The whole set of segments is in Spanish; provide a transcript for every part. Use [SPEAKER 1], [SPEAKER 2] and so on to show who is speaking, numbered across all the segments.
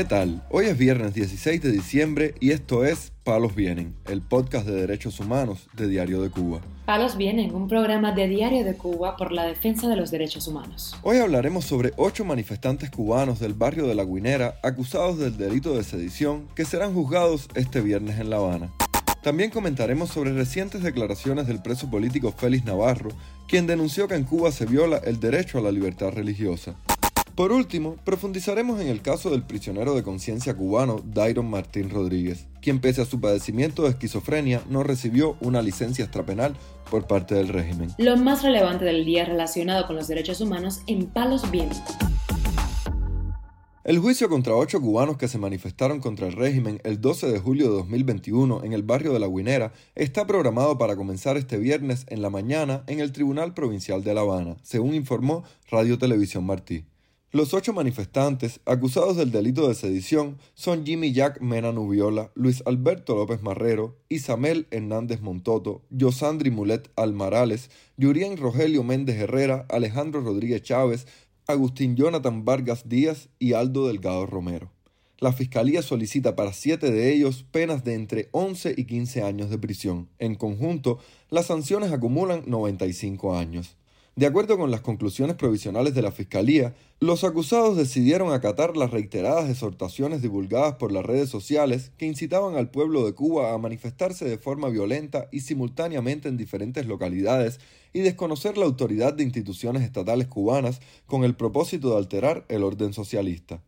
[SPEAKER 1] ¿Qué tal? Hoy es viernes 16 de diciembre y esto es Palos Vienen, el podcast de derechos humanos de Diario de Cuba.
[SPEAKER 2] Palos Vienen, un programa de Diario de Cuba por la defensa de los derechos humanos.
[SPEAKER 1] Hoy hablaremos sobre ocho manifestantes cubanos del barrio de La Guinera acusados del delito de sedición que serán juzgados este viernes en La Habana. También comentaremos sobre recientes declaraciones del preso político Félix Navarro, quien denunció que en Cuba se viola el derecho a la libertad religiosa. Por último, profundizaremos en el caso del prisionero de conciencia cubano Dairon Martín Rodríguez, quien pese a su padecimiento de esquizofrenia no recibió una licencia extrapenal por parte del régimen.
[SPEAKER 2] Lo más relevante del día relacionado con los derechos humanos en Palos Vientos.
[SPEAKER 1] El juicio contra ocho cubanos que se manifestaron contra el régimen el 12 de julio de 2021 en el barrio de La Guinera está programado para comenzar este viernes en la mañana en el Tribunal Provincial de La Habana, según informó Radio Televisión Martí. Los ocho manifestantes acusados del delito de sedición son Jimmy Jack Mena Nubiola, Luis Alberto López Marrero, Isamel Hernández Montoto, Yosandri Mulet Almarales, Yurien Rogelio Méndez Herrera, Alejandro Rodríguez Chávez, Agustín Jonathan Vargas Díaz y Aldo Delgado Romero. La Fiscalía solicita para siete de ellos penas de entre 11 y 15 años de prisión. En conjunto, las sanciones acumulan 95 años. De acuerdo con las conclusiones provisionales de la Fiscalía, los acusados decidieron acatar las reiteradas exhortaciones divulgadas por las redes sociales que incitaban al pueblo de Cuba a manifestarse de forma violenta y simultáneamente en diferentes localidades y desconocer la autoridad de instituciones estatales cubanas con el propósito de alterar el orden socialista.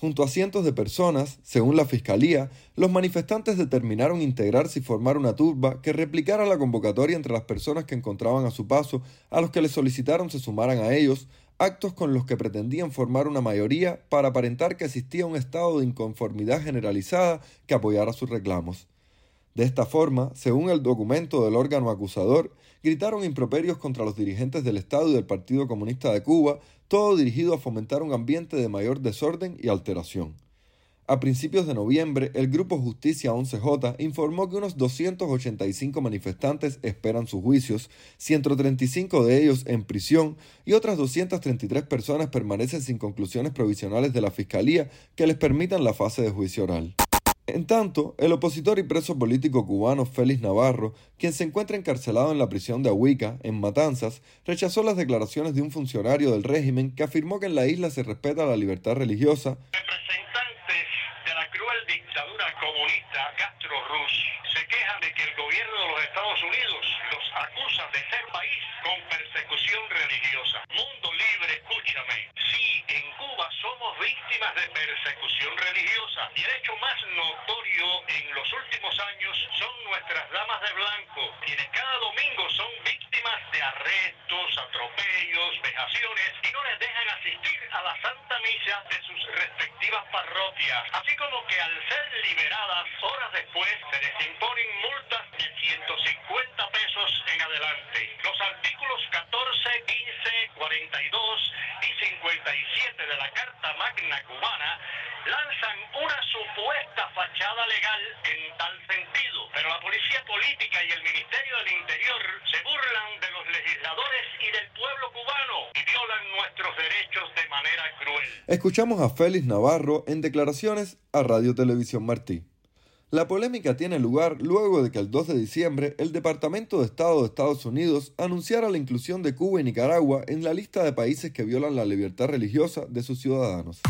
[SPEAKER 1] Junto a cientos de personas, según la Fiscalía, los manifestantes determinaron integrarse y formar una turba que replicara la convocatoria entre las personas que encontraban a su paso, a los que les solicitaron se sumaran a ellos, actos con los que pretendían formar una mayoría para aparentar que existía un estado de inconformidad generalizada que apoyara sus reclamos. De esta forma, según el documento del órgano acusador, gritaron improperios contra los dirigentes del Estado y del Partido Comunista de Cuba, todo dirigido a fomentar un ambiente de mayor desorden y alteración. A principios de noviembre, el Grupo Justicia 11J informó que unos 285 manifestantes esperan sus juicios, 135 de ellos en prisión y otras 233 personas permanecen sin conclusiones provisionales de la Fiscalía que les permitan la fase de juicio oral. En tanto, el opositor y preso político cubano Félix Navarro, quien se encuentra encarcelado en la prisión de Ahuica, en Matanzas, rechazó las declaraciones de un funcionario del régimen que afirmó que en la isla se respeta la libertad religiosa.
[SPEAKER 3] Representantes de la cruel dictadura comunista Castro se quejan de que el gobierno de los Estados Unidos acusa de ser país con persecución religiosa. Mundo libre, escúchame. Sí, en Cuba somos víctimas de persecución religiosa y el hecho más notorio en los últimos años son nuestras damas de blanco, quienes cada domingo son víctimas de arrestos, atropellos, vejaciones y no les dejan asistir a la Santa Misa de sus respectivas parroquias, así como que al ser liberadas horas después se les imponen multas de 150 pesos en adelante. Los artículos 14, 15, 42 y 57 de la Carta Lanzan una supuesta fachada legal en tal sentido, pero la policía política y el Ministerio del Interior se burlan de los legisladores y del pueblo cubano y violan nuestros derechos de manera cruel.
[SPEAKER 1] Escuchamos a Félix Navarro en declaraciones a Radio Televisión Martí. La polémica tiene lugar luego de que el 2 de diciembre el Departamento de Estado de Estados Unidos anunciara la inclusión de Cuba y Nicaragua en la lista de países que violan la libertad religiosa de sus ciudadanos.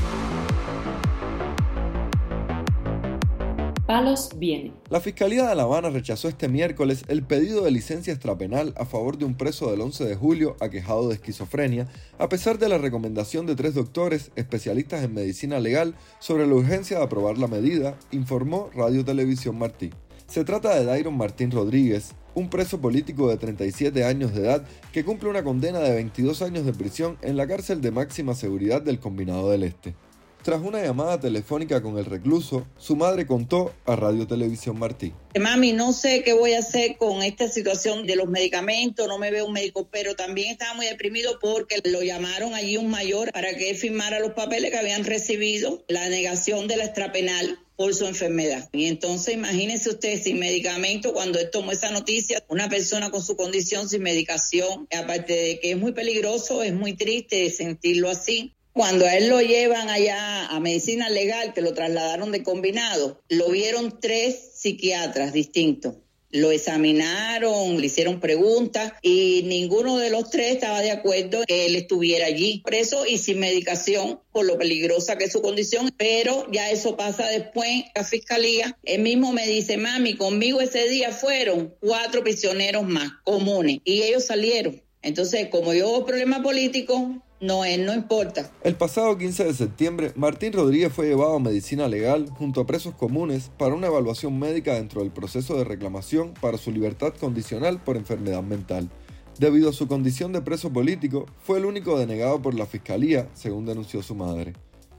[SPEAKER 2] Palos viene.
[SPEAKER 1] La Fiscalía de La Habana rechazó este miércoles el pedido de licencia extrapenal a favor de un preso del 11 de julio aquejado de esquizofrenia, a pesar de la recomendación de tres doctores especialistas en medicina legal sobre la urgencia de aprobar la medida, informó Radio Televisión Martí. Se trata de Dairon Martín Rodríguez, un preso político de 37 años de edad que cumple una condena de 22 años de prisión en la cárcel de máxima seguridad del Combinado del Este. Tras una llamada telefónica con el recluso, su madre contó a Radio Televisión Martí.
[SPEAKER 4] Mami, no sé qué voy a hacer con esta situación de los medicamentos, no me veo un médico, pero también estaba muy deprimido porque lo llamaron allí un mayor para que firmara los papeles que habían recibido, la negación de la extrapenal por su enfermedad. Y entonces imagínense usted sin medicamento, cuando él tomó esa noticia, una persona con su condición sin medicación, aparte de que es muy peligroso, es muy triste sentirlo así, Cuando a él lo llevan allá a medicina legal, que lo trasladaron de combinado, lo vieron tres psiquiatras distintos lo examinaron, le hicieron preguntas y ninguno de los tres estaba de acuerdo que él estuviera allí preso y sin medicación por lo peligrosa que es su condición, pero ya eso pasa después a fiscalía. Él mismo me dice, mami, conmigo ese día fueron cuatro prisioneros más comunes y ellos salieron. Entonces, como yo hubo problema político, no, él no importa.
[SPEAKER 1] El pasado 15 de septiembre, Martín Rodríguez fue llevado a medicina legal junto a presos comunes para una evaluación médica dentro del proceso de reclamación para su libertad condicional por enfermedad mental. Debido a su condición de preso político, fue el único denegado por la fiscalía, según denunció su madre.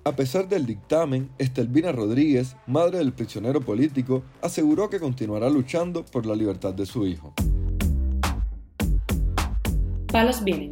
[SPEAKER 1] A pesar del dictamen, Estelvina Rodríguez, madre del prisionero político, aseguró que continuará luchando por la libertad de su hijo.
[SPEAKER 2] Palos Vienen,